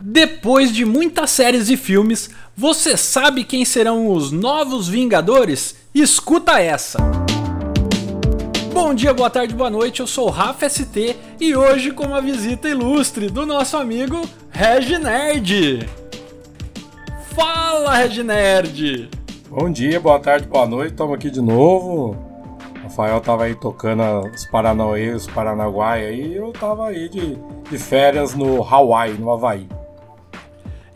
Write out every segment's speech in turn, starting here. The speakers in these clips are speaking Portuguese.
Depois de muitas séries e filmes, você sabe quem serão os novos Vingadores? Escuta essa! Bom dia, boa tarde, boa noite, eu sou o Rafa ST e hoje com uma visita ilustre do nosso amigo Reginerd. Fala, Reginerd! Bom dia, boa tarde, boa noite, estamos aqui de novo. O Rafael tava aí tocando os Paranauê, os Paranaguai aí, eu tava aí de, de férias no Hawaii, no Havaí.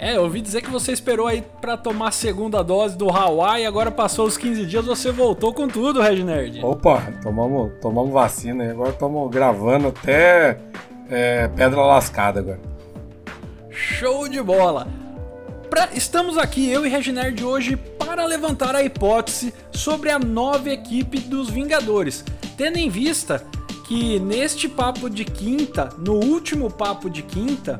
É, eu ouvi dizer que você esperou aí para tomar a segunda dose do Hawaii, agora passou os 15 dias, você voltou com tudo, Reginerd. Opa, tomamos, tomamos vacina, agora estamos gravando até é, pedra lascada agora. Show de bola! Pra, estamos aqui, eu e Reginerd, hoje para levantar a hipótese sobre a nova equipe dos Vingadores, tendo em vista que neste papo de quinta, no último papo de quinta,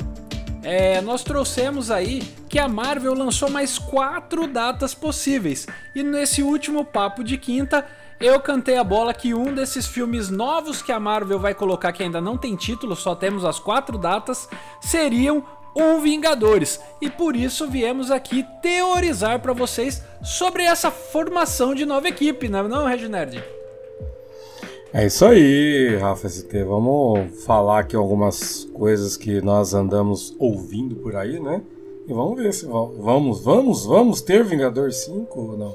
é, nós trouxemos aí que a Marvel lançou mais quatro datas possíveis. E nesse último papo de quinta, eu cantei a bola que um desses filmes novos que a Marvel vai colocar, que ainda não tem título, só temos as quatro datas, seriam um Vingadores. E por isso viemos aqui teorizar para vocês sobre essa formação de nova equipe, não é não, Reginerd? É isso aí, Rafa ST. Vamos falar aqui algumas coisas que nós andamos ouvindo por aí, né? E vamos ver se vamos, vamos, vamos ter Vingador 5 ou não.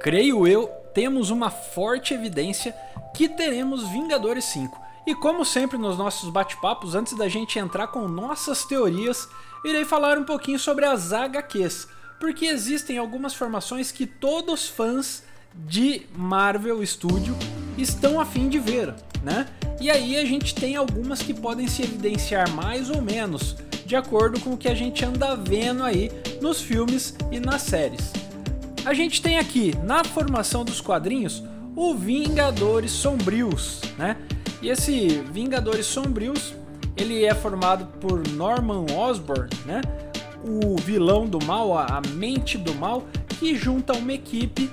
Creio eu, temos uma forte evidência que teremos Vingadores 5. E como sempre nos nossos bate-papos, antes da gente entrar com nossas teorias, irei falar um pouquinho sobre as HQs, porque existem algumas formações que todos fãs de Marvel Studio estão a fim de ver, né? E aí a gente tem algumas que podem se evidenciar mais ou menos, de acordo com o que a gente anda vendo aí nos filmes e nas séries. A gente tem aqui na formação dos quadrinhos o Vingadores Sombrios, né? E esse Vingadores Sombrios, ele é formado por Norman Osborn, né? O vilão do mal, a mente do mal, que junta uma equipe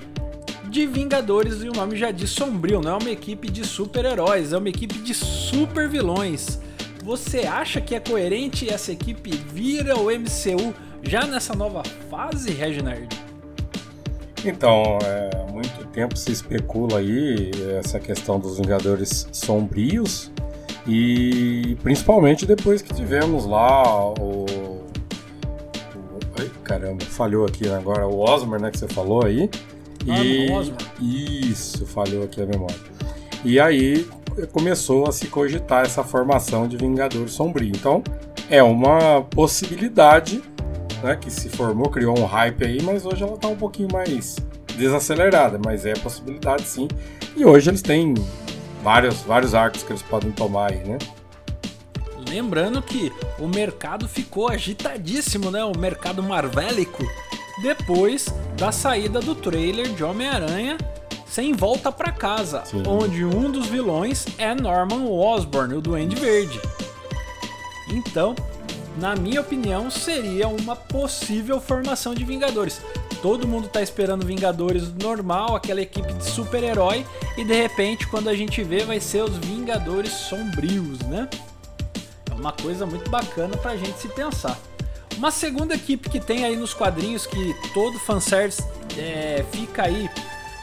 de Vingadores e o nome já diz sombrio, não é uma equipe de super-heróis, é uma equipe de super vilões. Você acha que é coerente essa equipe vira o MCU já nessa nova fase, Reginald? Então, é, há muito tempo se especula aí essa questão dos Vingadores sombrios e principalmente depois que tivemos lá o, o ai, caramba, falhou aqui agora o Osmer, né, que você falou aí. E isso, falhou aqui a memória. E aí começou a se cogitar essa formação de Vingador Sombrio. Então é uma possibilidade né, que se formou, criou um hype aí, mas hoje ela está um pouquinho mais desacelerada, mas é possibilidade sim. E hoje eles têm vários, vários arcos que eles podem tomar aí, né? Lembrando que o mercado ficou agitadíssimo, né? O mercado marvélico depois da saída do trailer de Homem-Aranha Sem Volta para Casa, Sim. onde um dos vilões é Norman Osborn, o Duende Verde. Então, na minha opinião, seria uma possível formação de Vingadores. Todo mundo tá esperando Vingadores normal, aquela equipe de super-herói, e de repente, quando a gente vê, vai ser os Vingadores sombrios, né? É uma coisa muito bacana pra gente se pensar. Uma segunda equipe que tem aí nos quadrinhos que todo fanservice é, fica aí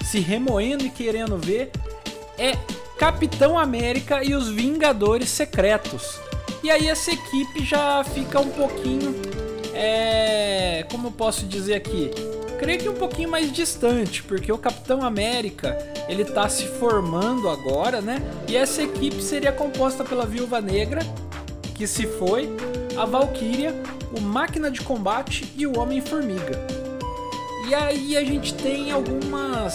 se remoendo e querendo ver é Capitão América e os Vingadores Secretos. E aí essa equipe já fica um pouquinho, é, como eu posso dizer aqui, creio que um pouquinho mais distante, porque o Capitão América ele está se formando agora, né? E essa equipe seria composta pela Viúva Negra, que se foi, a Valkyria, o Máquina de Combate e o Homem-Formiga. E aí a gente tem algumas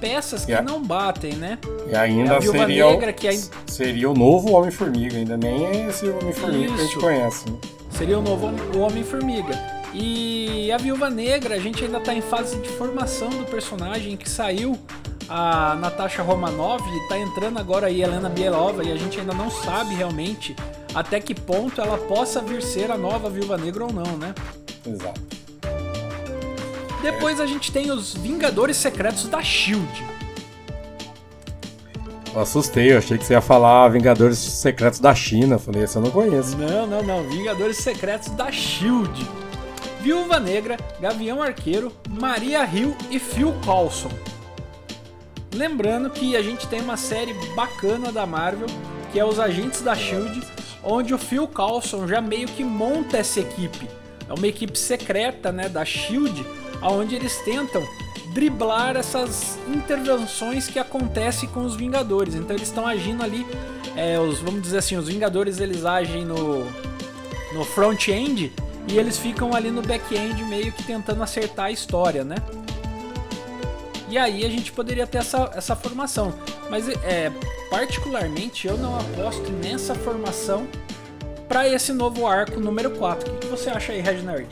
peças que não batem, né? E ainda é seria, Negra, que ainda... seria o novo Homem-Formiga, ainda nem é esse Homem-Formiga que a gente conhece. Né? Seria o novo Homem-Formiga. E a Viúva Negra, a gente ainda está em fase de formação do personagem que saiu a Natasha Romanoff e tá entrando agora aí Helena Bielova e a gente ainda não sabe realmente até que ponto ela possa vir ser a nova Viúva Negra ou não, né? Exato. Depois é. a gente tem os Vingadores Secretos da Shield. Eu assustei, eu achei que você ia falar Vingadores Secretos da China. Falei, esse eu não conheço. Não, não, não. Vingadores Secretos da Shield. Viúva Negra, Gavião Arqueiro, Maria Hill e Phil Coulson. Lembrando que a gente tem uma série bacana da Marvel, que é Os Agentes da Shield, onde o Phil Coulson já meio que monta essa equipe. É uma equipe secreta, né, da Shield, onde eles tentam driblar essas intervenções que acontecem com os Vingadores. Então eles estão agindo ali, é, os, vamos dizer assim, os Vingadores eles agem no, no front-end e eles ficam ali no back-end meio que tentando acertar a história, né? E aí a gente poderia ter essa, essa formação. Mas é, particularmente eu não aposto nessa formação para esse novo arco número 4. O que, você acha aí, Reginald?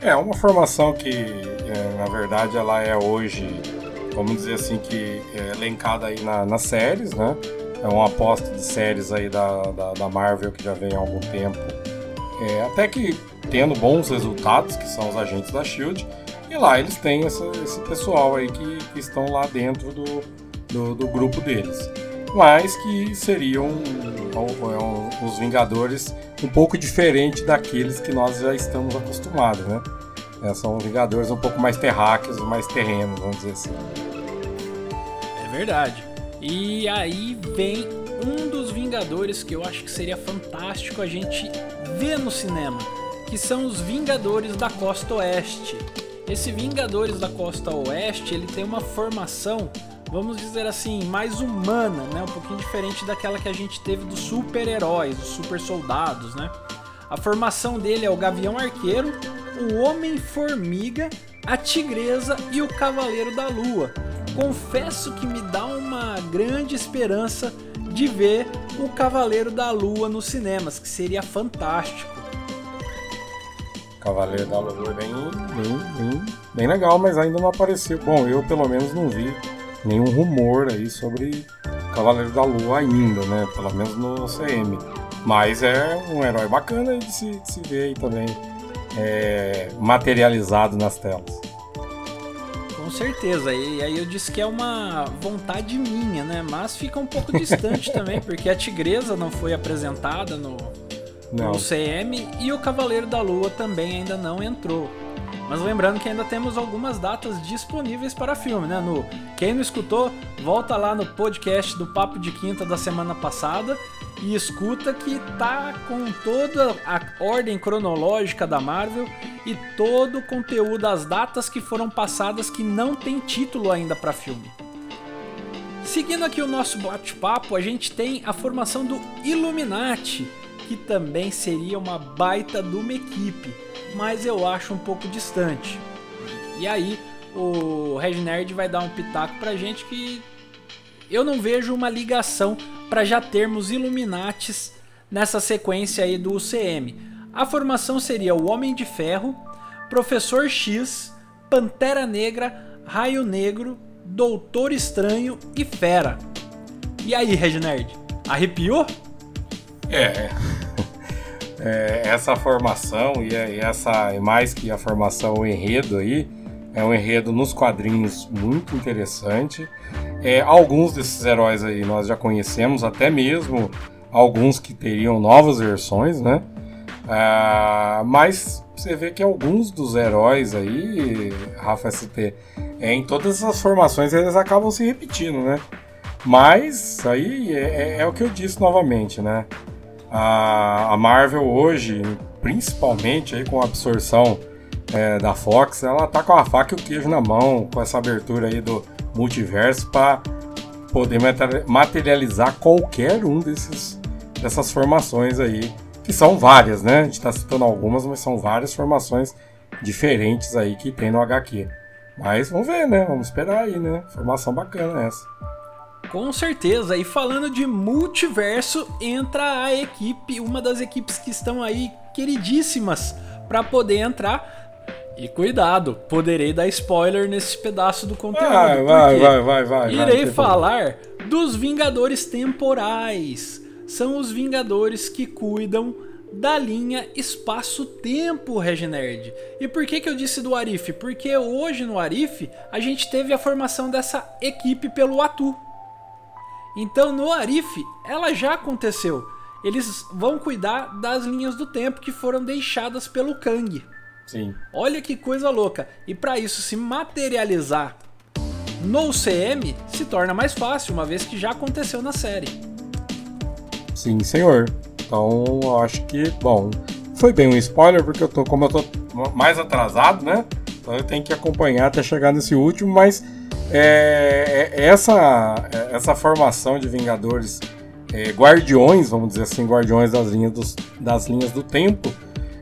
É uma formação que, é, na verdade, ela é hoje, vamos dizer assim, que é elencada aí na, nas séries, né? É uma aposta de séries aí da, da, da Marvel que já vem há algum tempo. É, até que tendo bons resultados, que são os agentes da SHIELD, e lá eles têm essa, esse pessoal aí que, que estão lá dentro do, do, do, grupo deles. Mas que seriam os Vingadores um pouco diferente daqueles que nós já estamos acostumados, né? É, são Vingadores um pouco mais terráqueos, mais terrenos, vamos dizer assim. É verdade. E aí vem um dos Vingadores que eu acho que seria fantástico a gente ver no cinema, que são os Vingadores da Costa Oeste. Esse Vingadores da Costa Oeste, ele tem uma formação, vamos dizer assim, mais humana, né? Um pouquinho diferente daquela que a gente teve dos super-heróis, dos super soldados, né? A formação dele é o Gavião Arqueiro, o Homem-Formiga, a Tigresa e o Cavaleiro da Lua. Confesso que me dá uma grande esperança de ver o Cavaleiro da Lua nos cinemas, que seria fantástico. Cavaleiro da Lua bem, bem, bem, bem legal, mas ainda não apareceu. Bom, eu pelo menos não vi nenhum rumor aí sobre Cavaleiro da Lua ainda, né? Pelo menos no CM. Mas é um herói bacana de se, de se ver aí também é, materializado nas telas. Com certeza, e aí eu disse que é uma vontade minha, né? Mas fica um pouco distante também, porque a Tigresa não foi apresentada no, não. no CM e o Cavaleiro da Lua também ainda não entrou. Mas lembrando que ainda temos algumas datas disponíveis para filme, né? No, quem não escutou, volta lá no podcast do Papo de Quinta da semana passada e escuta que tá com toda a ordem cronológica da Marvel e todo o conteúdo, as datas que foram passadas que não tem título ainda para filme. Seguindo aqui o nosso bate-papo, a gente tem a formação do Illuminati, que também seria uma baita de uma equipe, mas eu acho um pouco distante. E aí, o Regnerd vai dar um pitaco pra gente que eu não vejo uma ligação para já termos Illuminates nessa sequência aí do UCM. A formação seria o Homem de Ferro, Professor X, Pantera Negra, Raio Negro, Doutor Estranho e Fera. E aí, Reginerd, arrepiou? É, é, essa formação e, essa e mais que a formação, o enredo aí é um enredo nos quadrinhos muito interessante. É, alguns desses heróis aí nós já conhecemos, até mesmo alguns que teriam novas versões, né? Ah, mas você vê que alguns dos heróis aí, Rafa ST, é, em todas essas formações eles acabam se repetindo, né? Mas aí é, é, é o que eu disse novamente, né? A, a Marvel hoje, principalmente aí com a absorção é, da Fox, ela tá com a faca e o queijo na mão, com essa abertura aí do multiverso para poder materializar qualquer um desses dessas formações aí, que são várias, né? A gente está citando algumas, mas são várias formações diferentes aí que tem no HQ. Mas vamos ver, né? Vamos esperar aí, né? Formação bacana essa. Com certeza. E falando de multiverso, entra a equipe, uma das equipes que estão aí queridíssimas para poder entrar. E cuidado, poderei dar spoiler nesse pedaço do conteúdo. Vai, vai, vai, vai, vai. Irei vai, falar dos Vingadores temporais. São os Vingadores que cuidam da linha espaço-tempo, Reginerd. E por que, que eu disse do Arif? Porque hoje no Arif a gente teve a formação dessa equipe pelo Atu. Então no Arif ela já aconteceu. Eles vão cuidar das linhas do tempo que foram deixadas pelo Kang. Sim. Olha que coisa louca. E para isso se materializar no CM se torna mais fácil, uma vez que já aconteceu na série. Sim, senhor. Então, eu acho que, bom, foi bem um spoiler porque eu tô como eu tô mais atrasado, né? Então eu tenho que acompanhar até chegar nesse último, mas é, é, essa essa formação de Vingadores é, guardiões, vamos dizer assim, guardiões das linhas, dos, das linhas do tempo,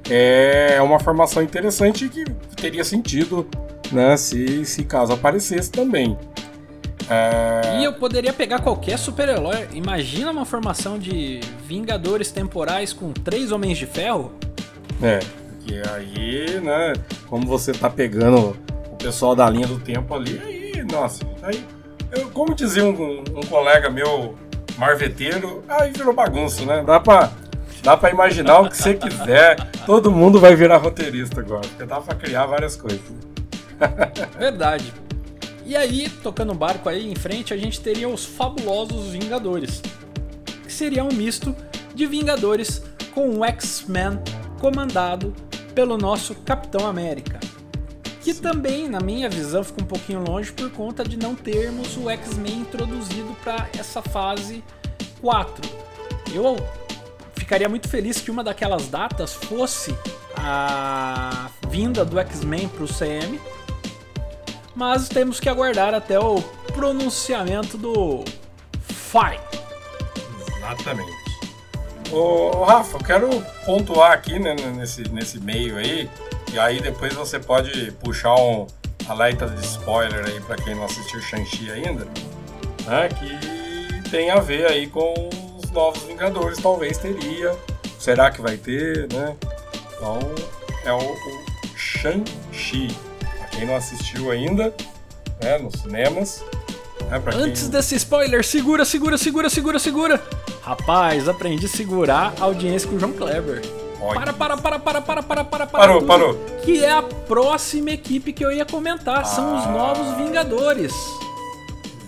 é uma formação interessante que teria sentido né, se, se caso aparecesse também. É... E eu poderia pegar qualquer super-herói. Imagina uma formação de Vingadores temporais com três Homens de Ferro. É, porque aí, né, como você tá pegando o pessoal da linha do tempo ali, nossa, aí, eu, como dizia um, um colega meu marveteiro, aí virou bagunça, né? Dá pra, dá pra imaginar o que você quiser. Todo mundo vai virar roteirista agora, porque dá pra criar várias coisas. Verdade. E aí, tocando o barco aí em frente, a gente teria os fabulosos Vingadores, que seria um misto de Vingadores com um X-Men comandado pelo nosso Capitão América. Que Sim. também, na minha visão, fica um pouquinho longe por conta de não termos o X-Men introduzido para essa fase 4. Eu ficaria muito feliz que uma daquelas datas fosse a vinda do X-Men para o CM, mas temos que aguardar até o pronunciamento do Fight. Exatamente. Ô, Rafa, eu quero pontuar aqui né, nesse, nesse meio aí, e aí depois você pode puxar um alerta de spoiler aí para quem não assistiu Shang-Chi ainda, né, que tem a ver aí com os Novos Vingadores, talvez teria, será que vai ter, né? Então é o, o Shang-Chi. Quem não assistiu ainda, né, nos cinemas. Né, Antes quem... desse spoiler, segura, segura, segura, segura, segura. Rapaz, aprendi a segurar a audiência com o João Kleber. Para, para, para, para, para, para, para, para. Parou, tudo, parou. Que é a próxima equipe que eu ia comentar. Ah. São os ah. Novos Vingadores.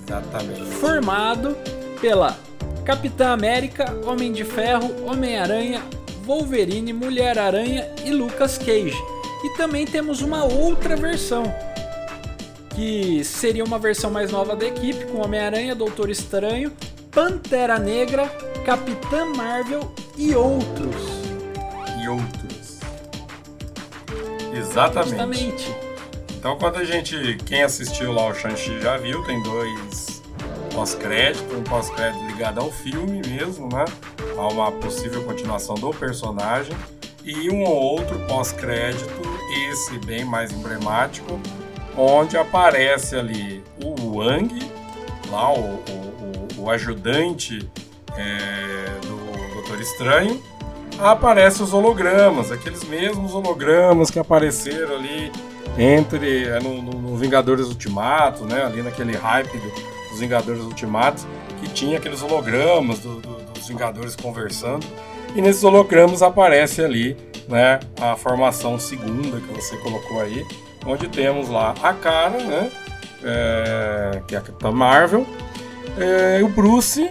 Exatamente. Formado pela Capitã América, Homem de Ferro, Homem-Aranha, Wolverine, Mulher-Aranha e Lucas Cage. E também temos uma outra versão, que seria uma versão mais nova da equipe, com Homem-Aranha, Doutor Estranho, Pantera Negra, Capitã Marvel e outros. E outros. Exatamente. Justamente. Então quando a gente, quem assistiu lá o Shang-Chi já viu, tem dois pós-crédito, um pós-crédito ligado ao filme mesmo, né? A uma possível continuação do personagem e um ou outro pós-crédito esse bem mais emblemático, onde aparece ali o Wang, lá o, o, o ajudante é, do Doutor Estranho, aparecem os hologramas, aqueles mesmos hologramas que apareceram ali entre é, no, no, Vingadores Ultimato, né, ali naquele hype do, dos Vingadores Ultimatos, que tinha aqueles hologramas do, do, dos Vingadores conversando, e nesses hologramas aparece ali né, a formação segunda que você colocou aí, onde temos lá a cara, né, é, que é a Capitã Marvel, é, o Bruce,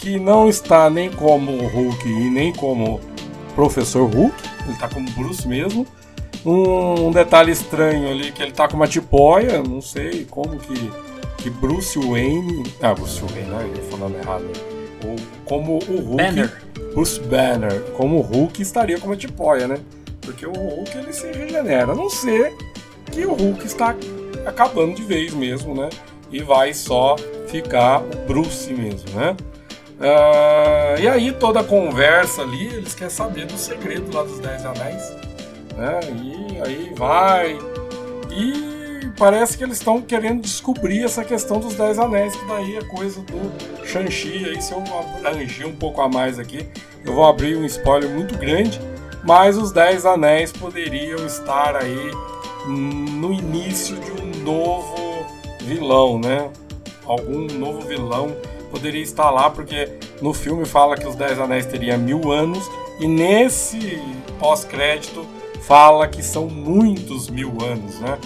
que não está nem como Hulk e nem como Professor Hulk, ele está como Bruce mesmo. Um, um, detalhe estranho ali que ele está com uma tipóia, não sei como que, que Bruce Wayne. Ah, Bruce Wayne, né? Eu falando errado. Ou como o Hulk. Banner. Bruce Banner como o Hulk estaria como a tipóia, né? Porque o Hulk ele se regenera, a não ser que o Hulk está acabando de vez mesmo, né? E vai só ficar o Bruce mesmo, né? Uh, e aí toda a conversa ali, eles querem saber do segredo lá dos Dez Anéis, né? E aí vai e parece que eles estão querendo descobrir essa questão dos Dez Anéis, que daí é coisa do Shang-Chi. Aí se eu abrangir um pouco a mais aqui, eu vou abrir um spoiler muito grande, mas os Dez Anéis poderiam estar aí no início de um novo vilão, né? Algum novo vilão poderia estar lá, porque no filme fala que os Dez Anéis teriam mil anos, e nesse pós-crédito fala que são muitos mil anos, né?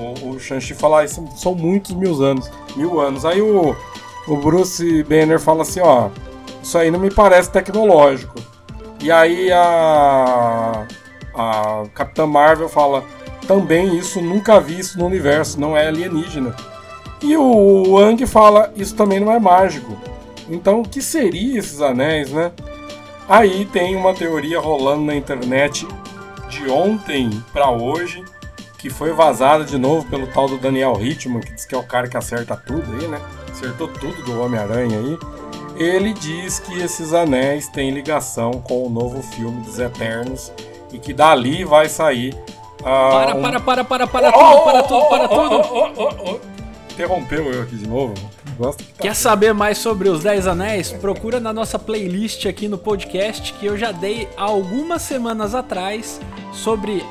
o, o Shang-Chi fala, ah, são, são muitos mil anos, mil anos. Aí o, o Bruce Banner fala assim, ó, isso aí não me parece tecnológico. E aí a, a Capitã Marvel fala, também isso nunca vi isso no universo, não é alienígena. E o Wang fala, isso também não é mágico. Então, o que seria esses anéis, né? Aí tem uma teoria rolando na internet de ontem para hoje, que foi vazada de novo pelo tal do Daniel Hitman, que diz que é o cara que acerta tudo aí, né? Acertou tudo do Homem-Aranha aí. Ele diz que esses anéis têm ligação com o novo filme dos Eternos e que dali vai sair. Uh, para, para, para, para, para, tudo, para tudo, para tudo. Interrompeu eu aqui de novo. Gosto que tá Quer saber mais sobre os Dez Anéis? Procura na nossa playlist aqui no podcast que eu já dei algumas semanas atrás sobre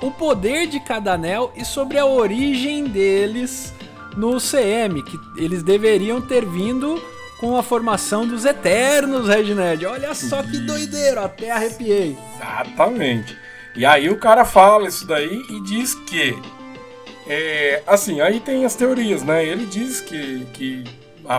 o poder de cada anel e sobre a origem deles no CM, que eles deveriam ter vindo com a formação dos Eternos, Redned. Olha só que doideiro, até arrepiei. Exatamente. E aí o cara fala isso daí e diz que. É, assim, aí tem as teorias, né? Ele diz que, que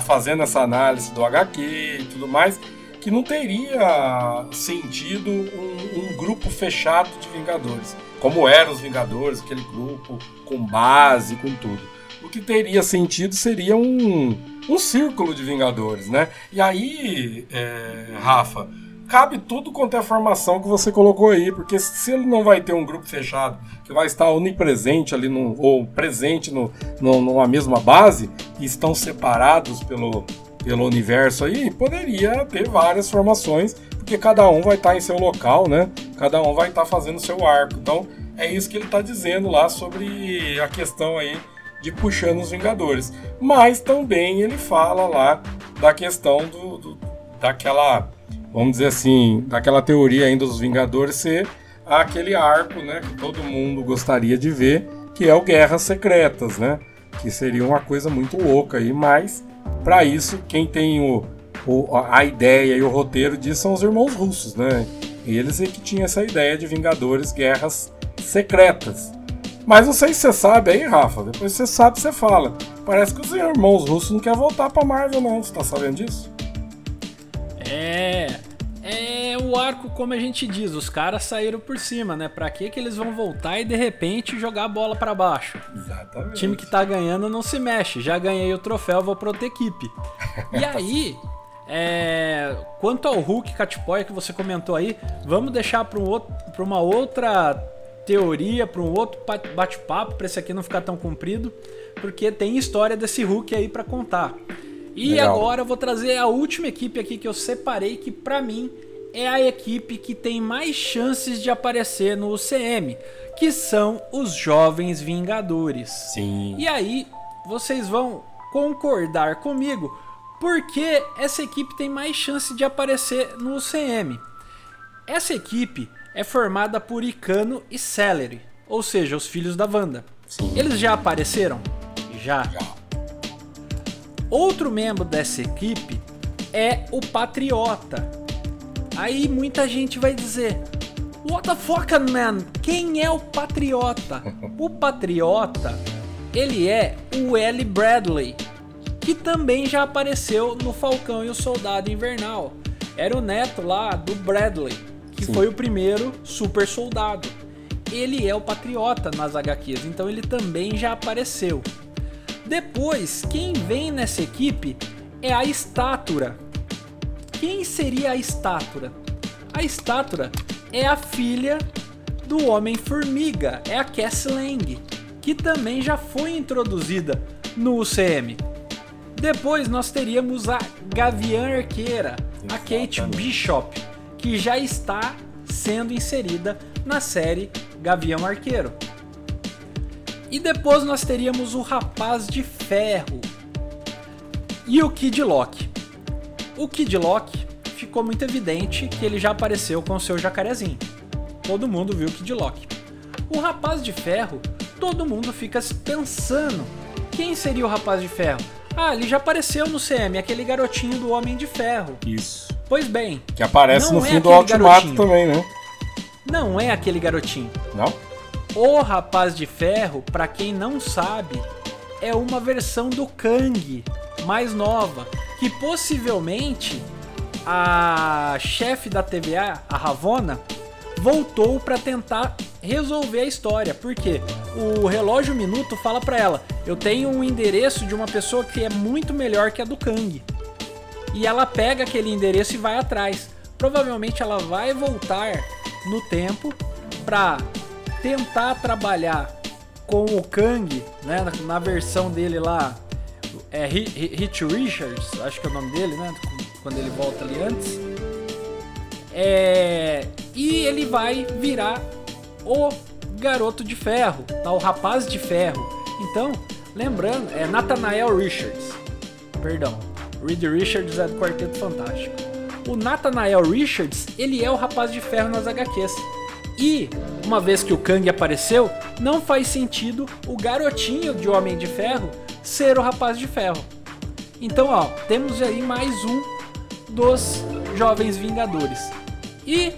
fazendo essa análise do HQ e tudo mais, que não teria sentido um, um grupo fechado de Vingadores como eram os Vingadores, aquele grupo com base, com tudo. O que teria sentido seria um, um círculo de Vingadores, né? E aí, é, Rafa, cabe tudo quanto é formação que você colocou aí, porque se ele não vai ter um grupo fechado que vai estar onipresente ali, no, ou presente no, no, numa mesma base, e estão separados pelo, pelo universo aí, poderia ter várias formações porque cada um vai estar em seu local, né? Cada um vai estar fazendo seu arco. Então, é isso que ele está dizendo lá sobre a questão aí de puxando os Vingadores. Mas também ele fala lá da questão do, do daquela, vamos dizer assim, daquela teoria ainda dos Vingadores ser aquele arco, né, que todo mundo gostaria de ver, que é o Guerras Secretas, né? Que seria uma coisa muito louca aí, mas para isso quem tem o o, a ideia e o roteiro disso são os irmãos russos, né? Eles é que tinham essa ideia de Vingadores Guerras Secretas. Mas não sei se você sabe aí, Rafa, depois você sabe, você fala. Parece que os irmãos russos não querem voltar pra Marvel, não. Você tá sabendo disso? É. O arco, como a gente diz, os caras saíram por cima, né? Pra que que eles vão voltar e de repente jogar a bola para baixo? Exatamente. O time que tá ganhando não se mexe. Já ganhei o troféu, vou pra outra equipe. E aí, é, quanto ao Hulk Catboy que você comentou aí, vamos deixar para um uma outra teoria, para um outro bate-papo, para esse aqui não ficar tão comprido, porque tem história desse Hulk aí para contar. E Legal. agora eu vou trazer a última equipe aqui que eu separei, que para mim é a equipe que tem mais chances de aparecer no UCM, que são os Jovens Vingadores. Sim. E aí, vocês vão concordar comigo porque essa equipe tem mais chance de aparecer no UCM. Essa equipe é formada por Icano e Celery, ou seja, os filhos da Wanda. Sim. Eles já apareceram? Já. já. Outro membro dessa equipe é o Patriota. Aí muita gente vai dizer: What the fuck, man? Quem é o Patriota? o Patriota, ele é o L. Bradley, que também já apareceu no Falcão e o Soldado Invernal. Era o neto lá do Bradley, que Sim. foi o primeiro super soldado. Ele é o patriota nas HQs, então ele também já apareceu. Depois, quem vem nessa equipe é a Estátura. Quem seria a Estátura? A Estátura é a filha do Homem-Formiga, é a Cassie Lang, que também já foi introduzida no UCM. Depois nós teríamos a Gavião Arqueira, a Kate Bishop, que já está sendo inserida na série Gavião Arqueiro. E depois nós teríamos o Rapaz de Ferro e o Kid Loki. O Kid Loki ficou muito evidente que ele já apareceu com o seu jacarezinho. Todo mundo viu o Kid Loki. O Rapaz de Ferro, todo mundo fica pensando quem seria o Rapaz de Ferro? Ah, ele já apareceu no CM, aquele garotinho do Homem de Ferro. Isso. Pois bem. Que aparece no é fim do Ultimato também, né? Não é aquele garotinho. Não? O Rapaz de Ferro, para quem não sabe, é uma versão do Kang mais nova, que possivelmente a chefe da TVA, a Ravona, voltou para tentar resolver a história, porque o relógio minuto fala para ela: "Eu tenho um endereço de uma pessoa que é muito melhor que a do Kang". E ela pega aquele endereço e vai atrás. Provavelmente ela vai voltar no tempo para tentar trabalhar com o Kang, né, na versão dele lá, é Hit Richards, acho que é o nome dele, né, quando ele volta ali antes. É, e ele vai virar o garoto de ferro, tá? o rapaz de ferro. Então, lembrando, é Nathanael Richards. Perdão, Reed Richards é do Quarteto Fantástico. O Nathanael Richards, ele é o rapaz de ferro nas HQs. E, uma vez que o Kang apareceu, não faz sentido o garotinho de Homem de Ferro ser o rapaz de ferro. Então, ó, temos aí mais um dos Jovens Vingadores. E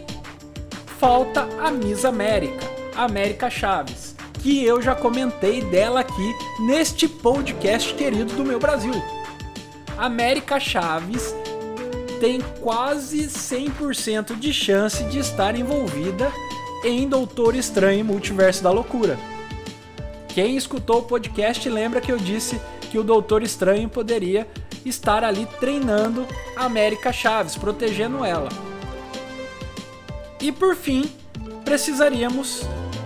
falta a Miss América, América Chaves, que eu já comentei dela aqui neste podcast querido do meu Brasil. América Chaves tem quase 100% de chance de estar envolvida em Doutor Estranho Multiverso da Loucura. Quem escutou o podcast lembra que eu disse que o Doutor Estranho poderia estar ali treinando a América Chaves, protegendo ela. E por fim, precisaríamos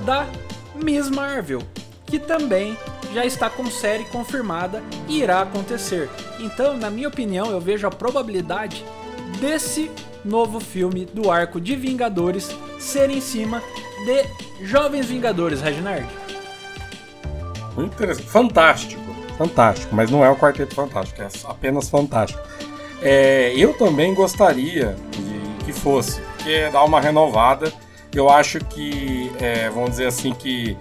da Miss Marvel, que também já está com série confirmada e irá acontecer. Então, na minha opinião, eu vejo a probabilidade desse novo filme do arco de Vingadores ser em cima de Jovens Vingadores, Reginald. Muito interessante. Fantástico. Fantástico, mas não é o Quarteto Fantástico, é apenas fantástico. É, eu também gostaria de que fosse, porque dá uma renovada. Eu acho que, é, vamos dizer assim, que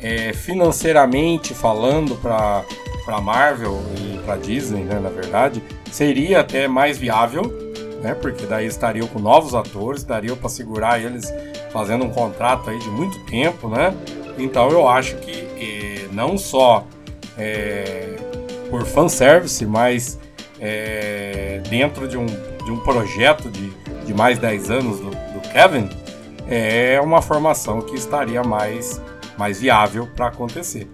é, financeiramente falando para para Marvel e para Disney, né, na verdade, seria até mais viável, né, porque daí estariam com novos atores, daria para segurar eles fazendo um contrato aí de muito tempo, né? Então eu acho que eh, não só é, por fanservice, mas é, dentro de um, de um projeto de, de mais 10 anos do, do Kevin, é uma formação que estaria mais, mais viável para acontecer.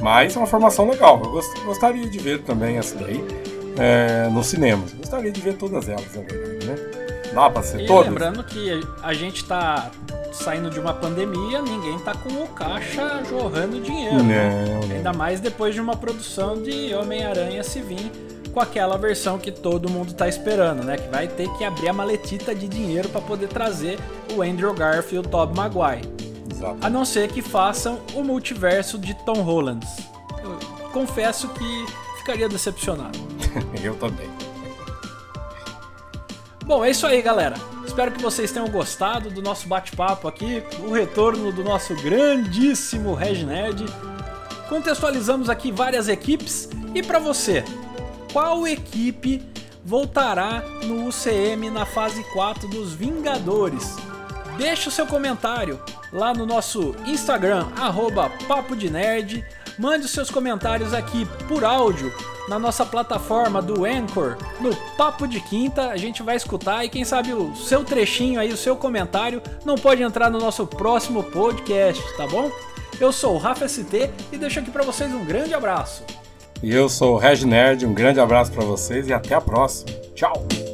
Mas é uma formação legal. Eu gost, gostaria de ver também essa daí é, nos cinemas. Gostaria de ver todas elas, na verdade, né? Dá para ser e todas? lembrando que a gente tá saindo de uma pandemia, ninguém tá com o caixa jorrando dinheiro. Não, né? não. Ainda mais depois de uma produção de Homem-Aranha se vir com aquela versão que todo mundo tá esperando, né? Que vai ter que abrir a maletita de dinheiro para poder trazer o Andrew Garfield e o Tobey Maguire. Exato. A não ser que façam o multiverso de Tom Holland. Eu confesso que ficaria decepcionado. Eu também. Bom, é isso aí, galera. Espero que vocês tenham gostado do nosso bate-papo aqui, o retorno do nosso grandíssimo Regnerd. Contextualizamos aqui várias equipes e para você, qual equipe voltará no UCM na fase 4 dos Vingadores? Deixe o seu comentário lá no nosso Instagram, arroba Papo de Nerd. Mande os seus comentários aqui por áudio na nossa plataforma do Anchor, no Papo de Quinta. A gente vai escutar e quem sabe o seu trechinho aí, o seu comentário, não pode entrar no nosso próximo podcast, tá bom? Eu sou o Rafa ST e deixo aqui para vocês um grande abraço. E eu sou o Reg Nerd, um grande abraço para vocês e até a próxima. Tchau!